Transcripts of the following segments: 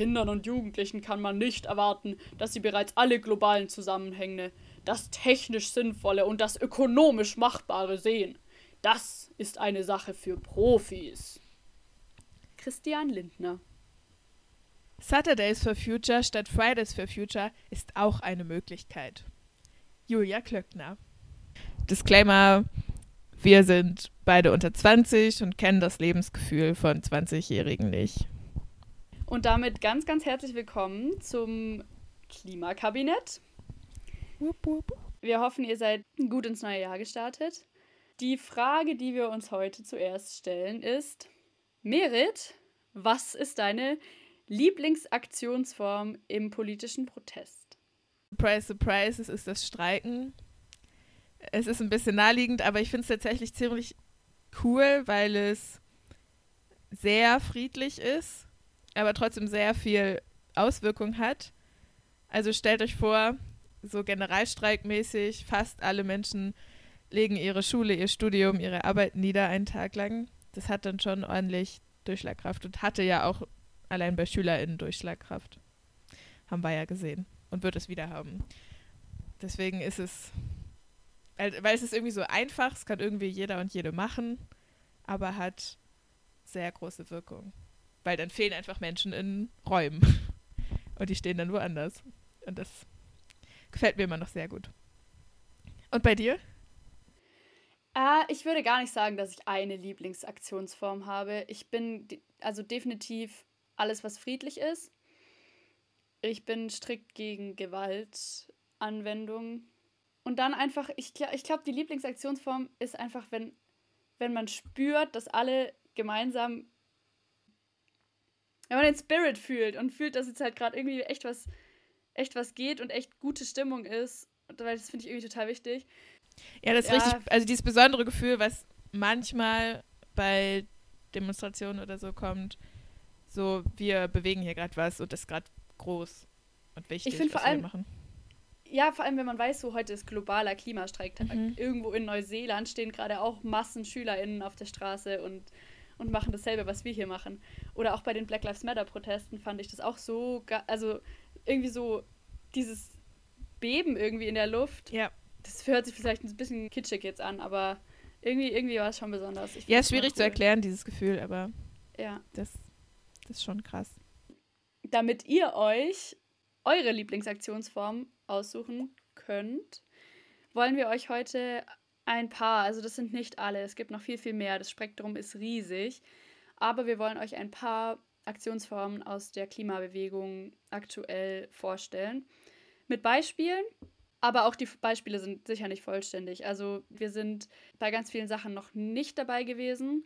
Kindern und Jugendlichen kann man nicht erwarten, dass sie bereits alle globalen Zusammenhänge, das technisch Sinnvolle und das ökonomisch Machbare sehen. Das ist eine Sache für Profis. Christian Lindner. Saturdays for Future statt Fridays for Future ist auch eine Möglichkeit. Julia Klöckner. Disclaimer: Wir sind beide unter 20 und kennen das Lebensgefühl von 20-Jährigen nicht. Und damit ganz, ganz herzlich willkommen zum Klimakabinett. Wir hoffen, ihr seid gut ins neue Jahr gestartet. Die Frage, die wir uns heute zuerst stellen, ist: Merit, was ist deine Lieblingsaktionsform im politischen Protest? Surprise, surprise, es ist das Streiken. Es ist ein bisschen naheliegend, aber ich finde es tatsächlich ziemlich cool, weil es sehr friedlich ist, aber trotzdem sehr viel Auswirkung hat. Also stellt euch vor, so generalstreikmäßig, fast alle Menschen legen ihre Schule, ihr Studium, ihre Arbeit nieder einen Tag lang. Das hat dann schon ordentlich Durchschlagkraft und hatte ja auch allein bei SchülerInnen Durchschlagkraft. Haben wir ja gesehen und wird es wieder haben. Deswegen ist es, weil es ist irgendwie so einfach, es kann irgendwie jeder und jede machen, aber hat sehr große Wirkung. Weil dann fehlen einfach Menschen in Räumen und die stehen dann woanders. Und das gefällt mir immer noch sehr gut. Und bei dir? Äh, ich würde gar nicht sagen, dass ich eine Lieblingsaktionsform habe. Ich bin also definitiv alles, was friedlich ist. Ich bin strikt gegen Gewaltanwendung. Und dann einfach, ich, ich glaube, die Lieblingsaktionsform ist einfach, wenn, wenn man spürt, dass alle gemeinsam, wenn man den Spirit fühlt und fühlt, dass jetzt halt gerade irgendwie echt was, echt was geht und echt gute Stimmung ist. Weil das finde ich irgendwie total wichtig. Ja, das ist ja. richtig, also dieses besondere Gefühl, was manchmal bei Demonstrationen oder so kommt, so, wir bewegen hier gerade was und das ist gerade groß und wichtig, ich was vor allem, wir machen. Ja, vor allem, wenn man weiß, so heute ist globaler Klimastreik. Mhm. Irgendwo in Neuseeland stehen gerade auch Massen SchülerInnen auf der Straße und, und machen dasselbe, was wir hier machen. Oder auch bei den Black Lives Matter-Protesten fand ich das auch so, also irgendwie so dieses Beben irgendwie in der Luft. Ja. Das hört sich vielleicht ein bisschen kitschig jetzt an, aber irgendwie, irgendwie war es schon besonders. ja, ist schwierig cool. zu erklären, dieses Gefühl, aber ja. das das ist schon krass. Damit ihr euch eure Lieblingsaktionsform aussuchen könnt, wollen wir euch heute ein paar, also das sind nicht alle, es gibt noch viel, viel mehr, das Spektrum ist riesig, aber wir wollen euch ein paar Aktionsformen aus der Klimabewegung aktuell vorstellen. Mit Beispielen, aber auch die Beispiele sind sicher nicht vollständig. Also wir sind bei ganz vielen Sachen noch nicht dabei gewesen.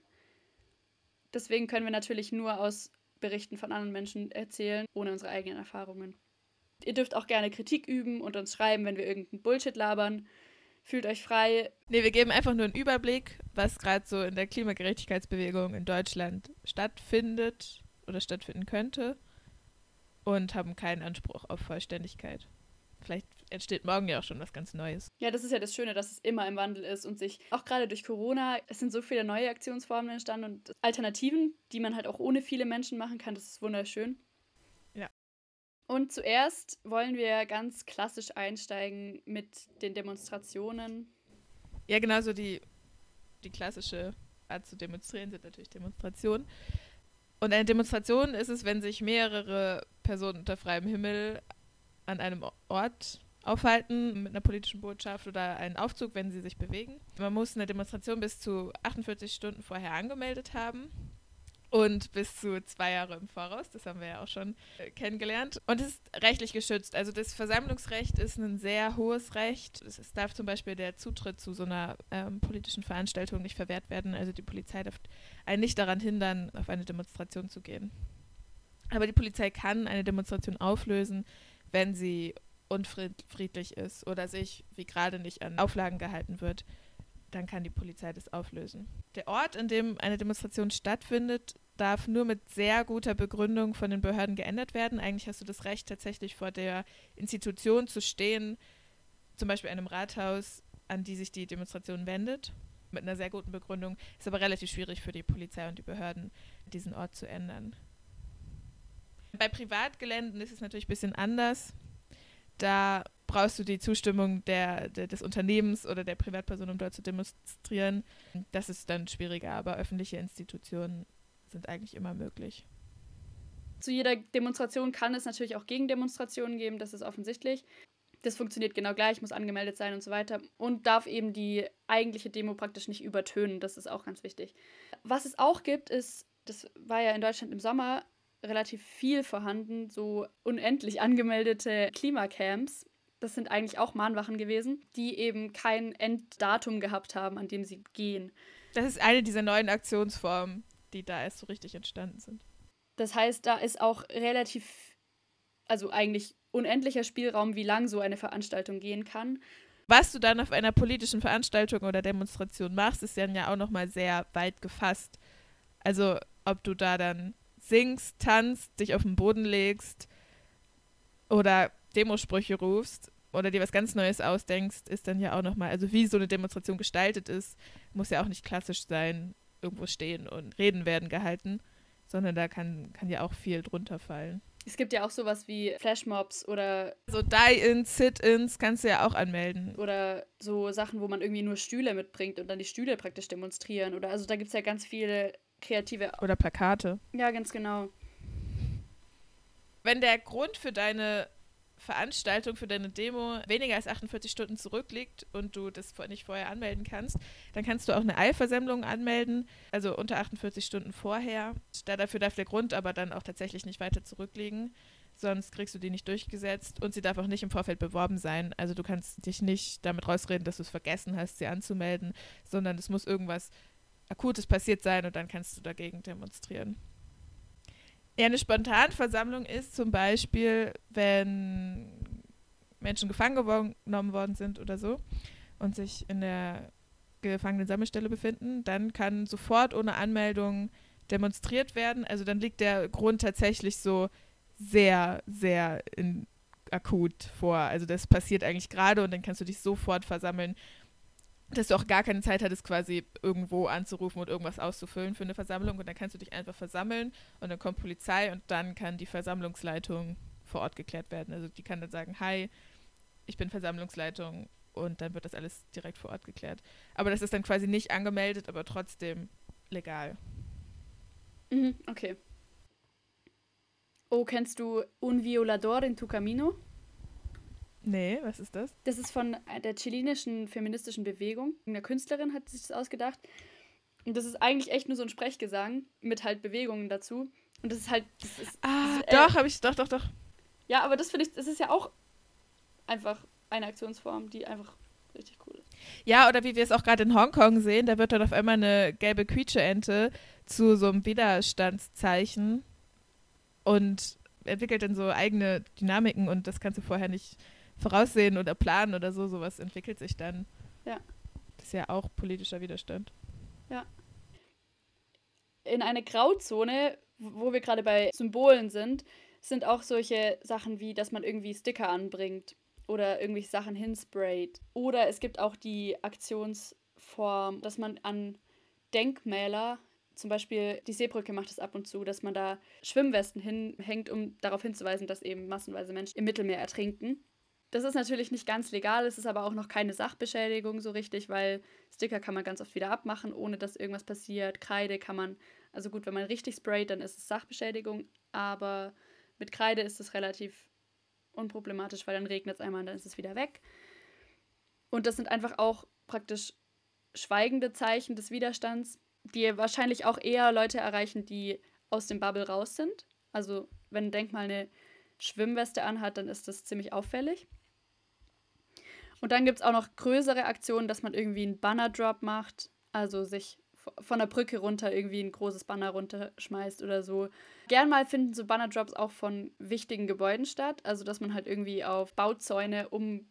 Deswegen können wir natürlich nur aus Berichten von anderen Menschen erzählen, ohne unsere eigenen Erfahrungen. Ihr dürft auch gerne Kritik üben und uns schreiben, wenn wir irgendeinen Bullshit labern. Fühlt euch frei. Nee, wir geben einfach nur einen Überblick, was gerade so in der Klimagerechtigkeitsbewegung in Deutschland stattfindet oder stattfinden könnte und haben keinen Anspruch auf Vollständigkeit. Vielleicht entsteht morgen ja auch schon was ganz Neues. Ja, das ist ja das Schöne, dass es immer im Wandel ist und sich auch gerade durch Corona, es sind so viele neue Aktionsformen entstanden und Alternativen, die man halt auch ohne viele Menschen machen kann. Das ist wunderschön. Und zuerst wollen wir ganz klassisch einsteigen mit den Demonstrationen. Ja, genau so die, die klassische Art zu demonstrieren sind natürlich Demonstrationen. Und eine Demonstration ist es, wenn sich mehrere Personen unter freiem Himmel an einem Ort aufhalten mit einer politischen Botschaft oder einen Aufzug, wenn sie sich bewegen. Man muss eine Demonstration bis zu 48 Stunden vorher angemeldet haben und bis zu zwei Jahre im Voraus. Das haben wir ja auch schon äh, kennengelernt. Und es ist rechtlich geschützt. Also das Versammlungsrecht ist ein sehr hohes Recht. Es, darf zum Beispiel der Zutritt zu so einer ähm, politischen Veranstaltung nicht verwehrt werden. Also die Polizei darf einen nicht daran hindern, auf eine Demonstration zu gehen. Aber die Polizei kann eine Demonstration auflösen, wenn sie unfriedlich ist oder sich wie gerade nicht an Auflagen gehalten wird, dann kann die Polizei das auflösen. Der Ort, in dem eine Demonstration stattfindet, darf nur mit sehr guter Begründung von den Behörden geändert werden. Eigentlich hast du das Recht, tatsächlich vor der Institution zu stehen, zum Beispiel einem Rathaus, an die sich die Demonstration wendet, mit einer sehr guten Begründung. Ist aber relativ schwierig für die Polizei und die Behörden, diesen Ort zu ändern. Bei Privatgeländen ist es natürlich ein bisschen anders. Da brauchst du die Zustimmung der, der, des Unternehmens oder der Privatperson, um dort zu demonstrieren. Das ist dann schwieriger, aber öffentliche Institutionen sind eigentlich immer möglich. Zu jeder Demonstration kann es natürlich auch Gegendemonstrationen geben, das ist offensichtlich. Das funktioniert genau gleich, muss angemeldet sein und so weiter. Und darf eben die eigentliche Demo praktisch nicht übertönen. Das ist auch ganz wichtig. Was es auch gibt, ist, das war ja in Deutschland im Sommer relativ viel vorhanden, so unendlich angemeldete Klimacamps. Das sind eigentlich auch Mahnwachen gewesen, die eben kein Enddatum gehabt haben, an dem sie gehen. Das ist eine dieser neuen Aktionsformen, die da erst so richtig entstanden sind. Das heißt, da ist auch relativ, also eigentlich unendlicher Spielraum, wie lang so eine Veranstaltung gehen kann. Was du dann auf einer politischen Veranstaltung oder Demonstration machst, ist dann ja auch nochmal sehr weit gefasst. Also ob du da dann singst, tanzt, dich auf den Boden legst oder Demosprüche rufst oder dir was ganz Neues ausdenkst, ist dann ja auch nochmal, also wie so eine Demonstration gestaltet ist, muss ja auch nicht klassisch sein, irgendwo stehen und Reden werden gehalten, sondern da kann, kann ja auch viel drunter fallen. Es gibt ja auch sowas wie Flashmobs oder. So Die-Ins, Sit-Ins kannst du ja auch anmelden. Oder so Sachen, wo man irgendwie nur Stühle mitbringt und dann die Stühle praktisch demonstrieren. Oder also da gibt es ja ganz viele kreative. Oder Plakate. Ja, ganz genau. Wenn der Grund für deine Veranstaltung, für deine Demo weniger als 48 Stunden zurückliegt und du das nicht vorher anmelden kannst, dann kannst du auch eine Eilversammlung anmelden, also unter 48 Stunden vorher. Da dafür darf der Grund aber dann auch tatsächlich nicht weiter zurückliegen, sonst kriegst du die nicht durchgesetzt und sie darf auch nicht im Vorfeld beworben sein. Also du kannst dich nicht damit rausreden, dass du es vergessen hast, sie anzumelden, sondern es muss irgendwas Akutes passiert sein und dann kannst du dagegen demonstrieren. Ja, eine Spontanversammlung ist zum Beispiel, wenn Menschen gefangen genommen worden sind oder so und sich in der Gefangenensammelstelle befinden, dann kann sofort ohne Anmeldung demonstriert werden. Also dann liegt der Grund tatsächlich so sehr, sehr in, akut vor. Also das passiert eigentlich gerade und dann kannst du dich sofort versammeln dass du auch gar keine Zeit hattest, quasi irgendwo anzurufen und irgendwas auszufüllen für eine Versammlung. Und dann kannst du dich einfach versammeln und dann kommt Polizei und dann kann die Versammlungsleitung vor Ort geklärt werden. Also die kann dann sagen, hi, ich bin Versammlungsleitung und dann wird das alles direkt vor Ort geklärt. Aber das ist dann quasi nicht angemeldet, aber trotzdem legal. Mhm, okay. Oh, kennst du Un Violador in Tu Camino? Nee, was ist das? Das ist von der chilenischen feministischen Bewegung. Eine Künstlerin hat sich das ausgedacht. Und das ist eigentlich echt nur so ein Sprechgesang mit halt Bewegungen dazu. Und das ist halt. Das ist, ah, das ist, äh, doch, habe ich. Doch, doch, doch. Ja, aber das finde ich, das ist ja auch einfach eine Aktionsform, die einfach richtig cool ist. Ja, oder wie wir es auch gerade in Hongkong sehen, da wird dann auf einmal eine gelbe Quietsche-Ente zu so einem Widerstandszeichen und entwickelt dann so eigene Dynamiken und das kannst du vorher nicht voraussehen oder planen oder so. Sowas entwickelt sich dann. Ja. Das ist ja auch politischer Widerstand. Ja. In eine Grauzone, wo wir gerade bei Symbolen sind, sind auch solche Sachen wie, dass man irgendwie Sticker anbringt oder irgendwelche Sachen hinsprayt. Oder es gibt auch die Aktionsform, dass man an Denkmäler, zum Beispiel die Seebrücke macht es ab und zu, dass man da Schwimmwesten hinhängt, um darauf hinzuweisen, dass eben massenweise Menschen im Mittelmeer ertrinken. Das ist natürlich nicht ganz legal, es ist aber auch noch keine Sachbeschädigung so richtig, weil Sticker kann man ganz oft wieder abmachen, ohne dass irgendwas passiert. Kreide kann man, also gut, wenn man richtig sprayt, dann ist es Sachbeschädigung, aber mit Kreide ist es relativ unproblematisch, weil dann regnet es einmal und dann ist es wieder weg. Und das sind einfach auch praktisch schweigende Zeichen des Widerstands, die wahrscheinlich auch eher Leute erreichen, die aus dem Bubble raus sind. Also wenn ein Denkmal eine Schwimmweste anhat, dann ist das ziemlich auffällig. Und dann gibt es auch noch größere Aktionen, dass man irgendwie einen Banner-Drop macht, also sich von der Brücke runter irgendwie ein großes Banner runterschmeißt oder so. Gern mal finden so Banner-Drops auch von wichtigen Gebäuden statt, also dass man halt irgendwie auf Bauzäune um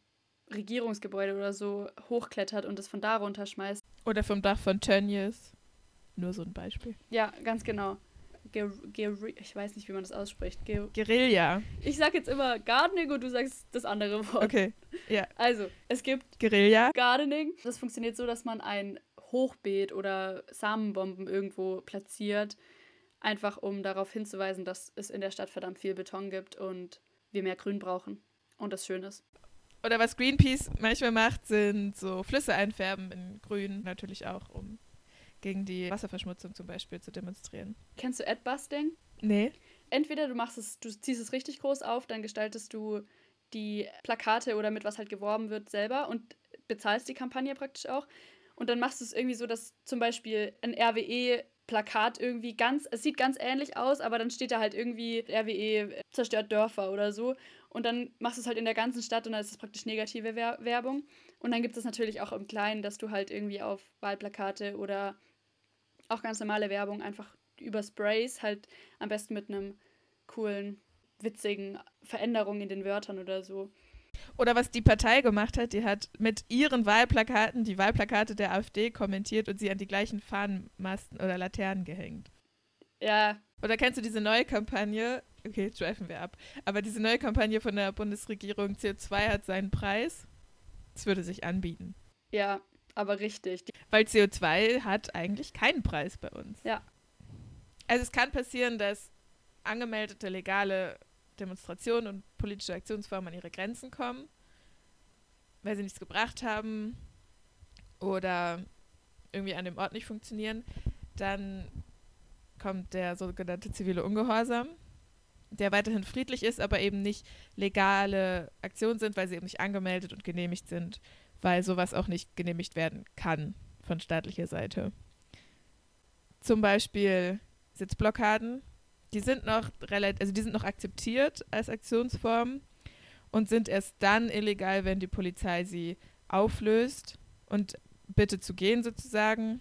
Regierungsgebäude oder so hochklettert und es von da runterschmeißt. Oder vom Dach von Tönnies. Nur so ein Beispiel. Ja, ganz genau. Ger Ger ich weiß nicht, wie man das ausspricht. Ger Guerilla. Ich sag jetzt immer Gardening und du sagst das andere Wort. Okay, ja. Also, es gibt Guerilla. Gardening. Das funktioniert so, dass man ein Hochbeet oder Samenbomben irgendwo platziert. einfach um darauf hinzuweisen, dass es in der Stadt verdammt viel Beton gibt und wir mehr Grün brauchen und das schön ist. Oder was Greenpeace manchmal macht, sind so Flüsse einfärben in Grün, natürlich auch, um gegen die Wasserverschmutzung zum Beispiel zu demonstrieren. Kennst du Adbusting? Nee. Entweder du machst es, du ziehst es richtig groß auf, dann gestaltest du die Plakate oder mit was halt geworben wird selber und bezahlst die Kampagne praktisch auch. Und dann machst du es irgendwie so, dass zum Beispiel ein RWE-Plakat irgendwie ganz, es sieht ganz ähnlich aus, aber dann steht da halt irgendwie RWE zerstört Dörfer oder so. Und dann machst du es halt in der ganzen Stadt und dann ist es praktisch negative Wer Werbung. Und dann gibt es natürlich auch im Kleinen, dass du halt irgendwie auf Wahlplakate oder auch ganz normale Werbung einfach über Sprays halt am besten mit einem coolen, witzigen Veränderung in den Wörtern oder so oder was die Partei gemacht hat, die hat mit ihren Wahlplakaten die Wahlplakate der AfD kommentiert und sie an die gleichen Fahnenmasten oder Laternen gehängt. Ja. Oder kennst du diese neue Kampagne? Okay, jetzt schweifen wir ab. Aber diese neue Kampagne von der Bundesregierung CO2 hat seinen Preis. Es würde sich anbieten. Ja, aber richtig. Weil CO2 hat eigentlich keinen Preis bei uns. Ja. Also es kann passieren, dass angemeldete legale Demonstrationen und politische Aktionsformen an ihre Grenzen kommen, weil sie nichts gebracht haben oder irgendwie an dem Ort nicht funktionieren, dann kommt der sogenannte zivile Ungehorsam, der weiterhin friedlich ist, aber eben nicht legale Aktionen sind, weil sie eben nicht angemeldet und genehmigt sind, weil sowas auch nicht genehmigt werden kann von staatlicher Seite. Zum Beispiel Sitzblockaden die sind noch relativ, also die sind noch akzeptiert als Aktionsform und sind erst dann illegal, wenn die Polizei sie auflöst und bittet zu gehen sozusagen.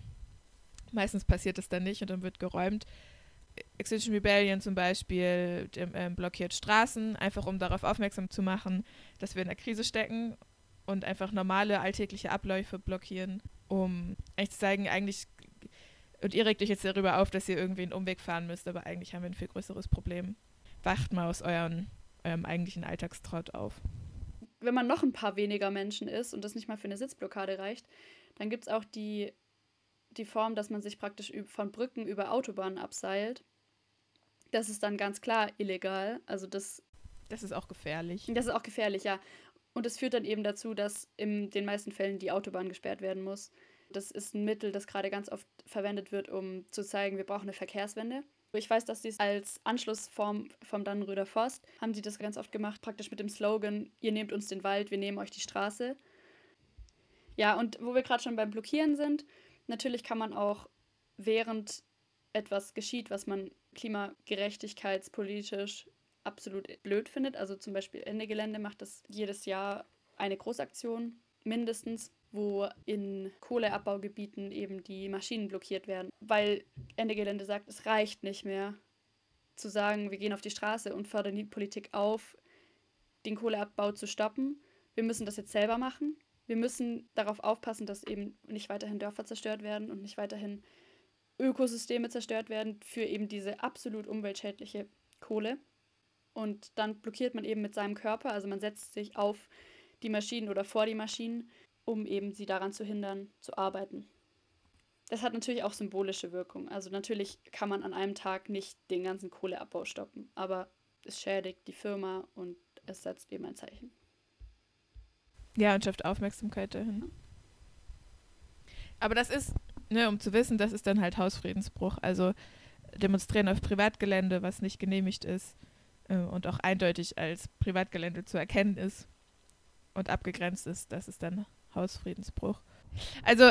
Meistens passiert das dann nicht und dann wird geräumt. Extinction Rebellion zum Beispiel äh, blockiert Straßen, einfach um darauf aufmerksam zu machen, dass wir in der Krise stecken und einfach normale alltägliche Abläufe blockieren, um eigentlich zu zeigen, eigentlich und ihr regt euch jetzt darüber auf, dass ihr irgendwie einen Umweg fahren müsst, aber eigentlich haben wir ein viel größeres Problem. Wacht mal aus euren, eurem eigentlichen Alltagstrott auf. Wenn man noch ein paar weniger Menschen ist und das nicht mal für eine Sitzblockade reicht, dann gibt es auch die, die Form, dass man sich praktisch von Brücken über Autobahnen abseilt. Das ist dann ganz klar illegal. Also das. Das ist auch gefährlich. Das ist auch gefährlich, ja. Und es führt dann eben dazu, dass in den meisten Fällen die Autobahn gesperrt werden muss. Das ist ein Mittel, das gerade ganz oft verwendet wird, um zu zeigen, wir brauchen eine Verkehrswende. Ich weiß, dass sie es als Anschlussform vom Dannenröder Forst haben sie das ganz oft gemacht, praktisch mit dem Slogan, ihr nehmt uns den Wald, wir nehmen euch die Straße. Ja, und wo wir gerade schon beim Blockieren sind, natürlich kann man auch während etwas geschieht, was man klimagerechtigkeitspolitisch absolut blöd findet, also zum Beispiel Ende Gelände macht das jedes Jahr eine Großaktion mindestens wo in Kohleabbaugebieten eben die Maschinen blockiert werden, weil Ende Gelände sagt, es reicht nicht mehr zu sagen, wir gehen auf die Straße und fördern die Politik auf, den Kohleabbau zu stoppen. Wir müssen das jetzt selber machen. Wir müssen darauf aufpassen, dass eben nicht weiterhin Dörfer zerstört werden und nicht weiterhin Ökosysteme zerstört werden für eben diese absolut umweltschädliche Kohle. Und dann blockiert man eben mit seinem Körper, also man setzt sich auf die Maschinen oder vor die Maschinen um eben sie daran zu hindern, zu arbeiten. Das hat natürlich auch symbolische Wirkung. Also natürlich kann man an einem Tag nicht den ganzen Kohleabbau stoppen, aber es schädigt die Firma und es setzt eben ein Zeichen. Ja, und schafft Aufmerksamkeit dahin. Aber das ist, ne, um zu wissen, das ist dann halt Hausfriedensbruch. Also demonstrieren auf Privatgelände, was nicht genehmigt ist äh, und auch eindeutig als Privatgelände zu erkennen ist und abgegrenzt ist, das ist dann Hausfriedensbruch. Also,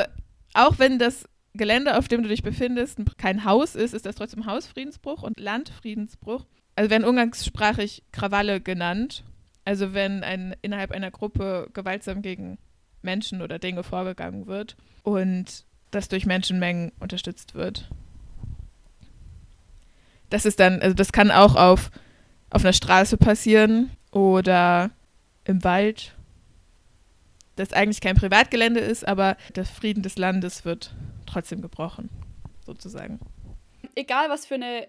auch wenn das Gelände, auf dem du dich befindest, kein Haus ist, ist das trotzdem Hausfriedensbruch und Landfriedensbruch. Also werden umgangssprachlich Krawalle genannt. Also wenn ein, innerhalb einer Gruppe gewaltsam gegen Menschen oder Dinge vorgegangen wird und das durch Menschenmengen unterstützt wird. Das ist dann, also das kann auch auf, auf einer Straße passieren oder im Wald das eigentlich kein Privatgelände ist, aber der Frieden des Landes wird trotzdem gebrochen, sozusagen. Egal, was für eine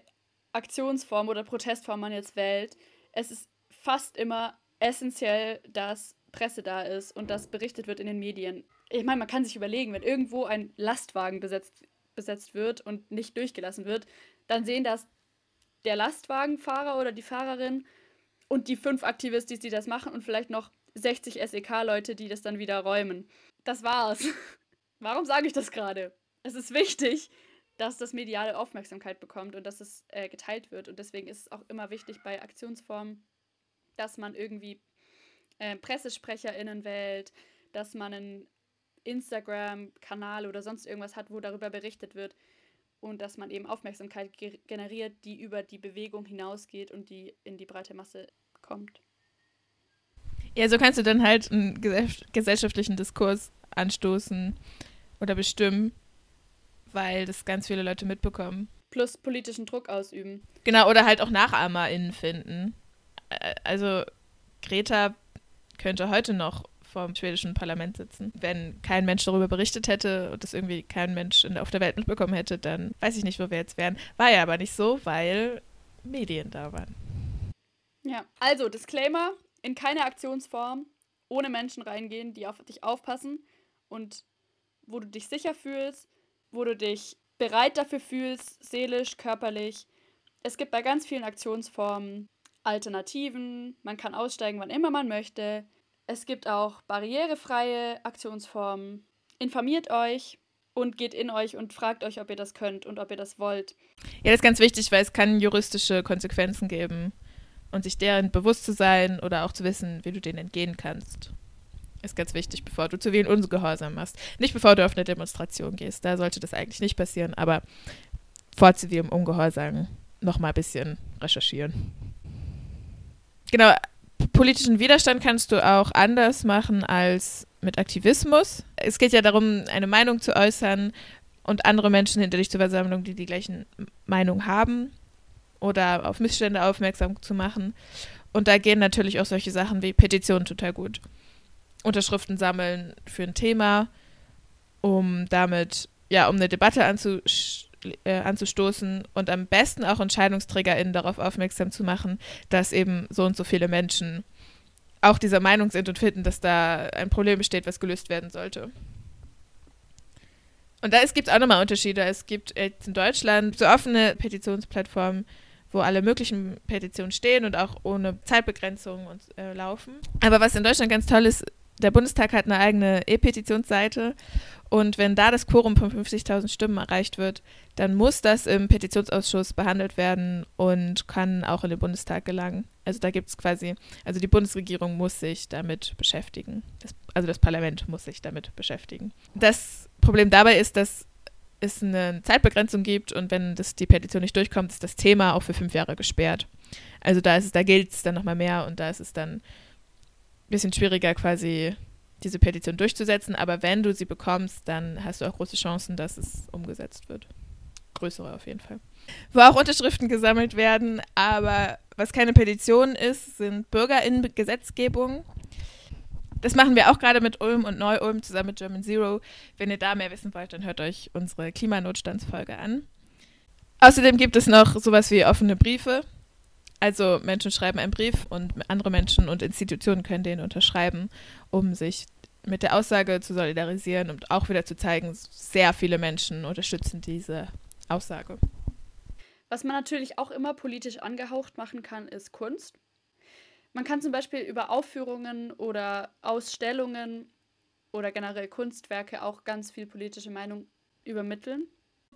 Aktionsform oder Protestform man jetzt wählt, es ist fast immer essentiell, dass Presse da ist und dass berichtet wird in den Medien. Ich meine, man kann sich überlegen, wenn irgendwo ein Lastwagen besetzt besetzt wird und nicht durchgelassen wird, dann sehen das der Lastwagenfahrer oder die Fahrerin und die fünf Aktivistis, die das machen und vielleicht noch 60 SEK-Leute, die das dann wieder räumen. Das war's. Warum sage ich das gerade? Es ist wichtig, dass das mediale Aufmerksamkeit bekommt und dass es äh, geteilt wird. Und deswegen ist es auch immer wichtig bei Aktionsformen, dass man irgendwie äh, PressesprecherInnen wählt, dass man einen Instagram-Kanal oder sonst irgendwas hat, wo darüber berichtet wird und dass man eben Aufmerksamkeit ge generiert, die über die Bewegung hinausgeht und die in die breite Masse kommt. Ja, so kannst du dann halt einen gesellschaftlichen Diskurs anstoßen oder bestimmen, weil das ganz viele Leute mitbekommen. Plus politischen Druck ausüben. Genau, oder halt auch NachahmerInnen finden. Also Greta könnte heute noch vom schwedischen Parlament sitzen. Wenn kein Mensch darüber berichtet hätte und das irgendwie kein Mensch auf der Welt mitbekommen hätte, dann weiß ich nicht, wo wir jetzt wären. War ja aber nicht so, weil Medien da waren. Ja, also Disclaimer, in keine Aktionsform ohne Menschen reingehen, die auf dich aufpassen und wo du dich sicher fühlst, wo du dich bereit dafür fühlst, seelisch, körperlich. Es gibt bei ganz vielen Aktionsformen Alternativen, man kann aussteigen, wann immer man möchte. Es gibt auch barrierefreie Aktionsformen. Informiert euch und geht in euch und fragt euch, ob ihr das könnt und ob ihr das wollt. Ja, das ist ganz wichtig, weil es kann juristische Konsequenzen geben. Und sich deren bewusst zu sein oder auch zu wissen, wie du denen entgehen kannst, ist ganz wichtig, bevor du zu zivilen Ungehorsam machst. Nicht bevor du auf eine Demonstration gehst, da sollte das eigentlich nicht passieren, aber vor zivilem Ungehorsam nochmal ein bisschen recherchieren. Genau, politischen Widerstand kannst du auch anders machen als mit Aktivismus. Es geht ja darum, eine Meinung zu äußern und andere Menschen hinter dich zur Versammlung, die die gleichen Meinung haben oder auf Missstände aufmerksam zu machen. Und da gehen natürlich auch solche Sachen wie Petitionen total gut. Unterschriften sammeln für ein Thema, um damit, ja, um eine Debatte anzusch äh, anzustoßen und am besten auch EntscheidungsträgerInnen darauf aufmerksam zu machen, dass eben so und so viele Menschen auch dieser Meinung sind und finden, dass da ein Problem besteht, was gelöst werden sollte. Und da gibt es auch nochmal Unterschiede. Es gibt jetzt in Deutschland so offene Petitionsplattformen, wo alle möglichen Petitionen stehen und auch ohne Zeitbegrenzung und, äh, laufen. Aber was in Deutschland ganz toll ist, der Bundestag hat eine eigene E-Petitionsseite und wenn da das Quorum von 50.000 Stimmen erreicht wird, dann muss das im Petitionsausschuss behandelt werden und kann auch in den Bundestag gelangen. Also da gibt es quasi, also die Bundesregierung muss sich damit beschäftigen. Das, also das Parlament muss sich damit beschäftigen. Das Problem dabei ist, dass es eine Zeitbegrenzung gibt und wenn das, die Petition nicht durchkommt, ist das Thema auch für fünf Jahre gesperrt. Also da ist es, da gilt es dann nochmal mehr und da ist es dann bisschen schwieriger quasi diese Petition durchzusetzen, aber wenn du sie bekommst, dann hast du auch große Chancen, dass es umgesetzt wird. Größere auf jeden Fall. Wo auch Unterschriften gesammelt werden, aber was keine Petition ist, sind BürgerInnen-Gesetzgebung. Das machen wir auch gerade mit Ulm und Neu-Ulm zusammen mit German Zero. Wenn ihr da mehr wissen wollt, dann hört euch unsere Klimanotstandsfolge an. Außerdem gibt es noch sowas wie offene Briefe. Also Menschen schreiben einen Brief und andere Menschen und Institutionen können den unterschreiben, um sich mit der Aussage zu solidarisieren und auch wieder zu zeigen, sehr viele Menschen unterstützen diese Aussage. Was man natürlich auch immer politisch angehaucht machen kann, ist Kunst. Man kann zum Beispiel über Aufführungen oder Ausstellungen oder generell Kunstwerke auch ganz viel politische Meinung übermitteln.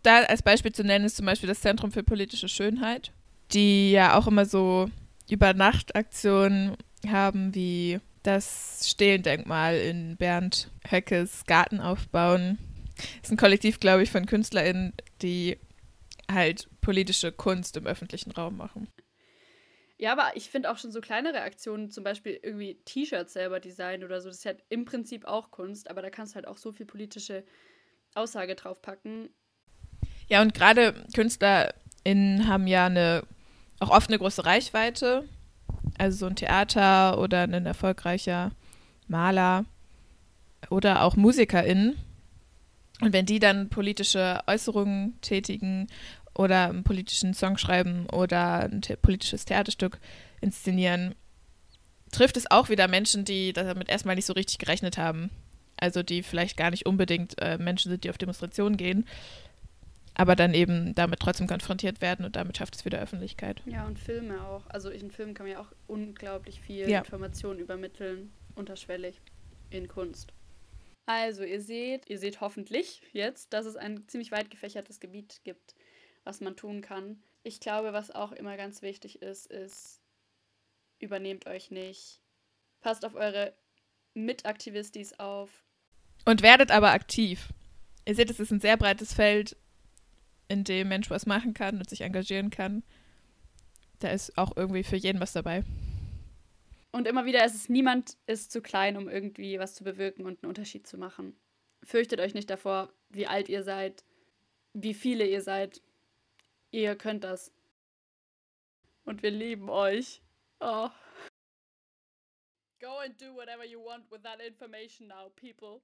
Da als Beispiel zu nennen ist zum Beispiel das Zentrum für politische Schönheit die ja auch immer so Übernachtaktionen haben, wie das Stehlendenkmal in Bernd Höckes Garten aufbauen. Das ist ein Kollektiv, glaube ich, von KünstlerInnen, die halt politische Kunst im öffentlichen Raum machen. Ja, aber ich finde auch schon so kleinere Aktionen, zum Beispiel irgendwie T-Shirts selber designen oder so, das ist halt im Prinzip auch Kunst, aber da kannst du halt auch so viel politische Aussage draufpacken. Ja, und gerade KünstlerInnen haben ja eine auch oft eine große Reichweite. Also so ein Theater oder ein erfolgreicher Maler oder auch MusikerInnen. Und wenn die dann politische Äußerungen tätigen oder einen politischen Song schreiben oder ein the politisches Theaterstück inszenieren, trifft es auch wieder Menschen, die damit erstmal nicht so richtig gerechnet haben. Also die vielleicht gar nicht unbedingt äh, Menschen sind, die auf Demonstrationen gehen. Aber dann eben damit trotzdem konfrontiert werden und damit schafft es wieder Öffentlichkeit. Ja, und Filme auch. Also in Filmen kann man ja auch unglaublich viel Ja. Information übermitteln, unterschwellig in Kunst. Also, ihr seht, ihr seht hoffentlich jetzt, dass es ein ziemlich weit gefächertes Gebiet gibt, was man tun kann. Ich glaube, was auch immer ganz wichtig ist, ist, übernehmt euch nicht. Passt auf eure Mitaktivistis auf. Und werdet aber aktiv. Ihr seht, es ist ein sehr breites Feld, in dem Mensch was machen kann und sich engagieren kann. Da ist auch irgendwie für jeden was dabei. Und immer wieder ist es, niemand ist zu klein, um irgendwie was zu bewirken und einen Unterschied zu machen. Fürchtet euch nicht davor, wie alt ihr seid, wie viele ihr seid. Ihr könnt das. Und wir lieben euch. Oh. Go and do whatever you want with that information now, people.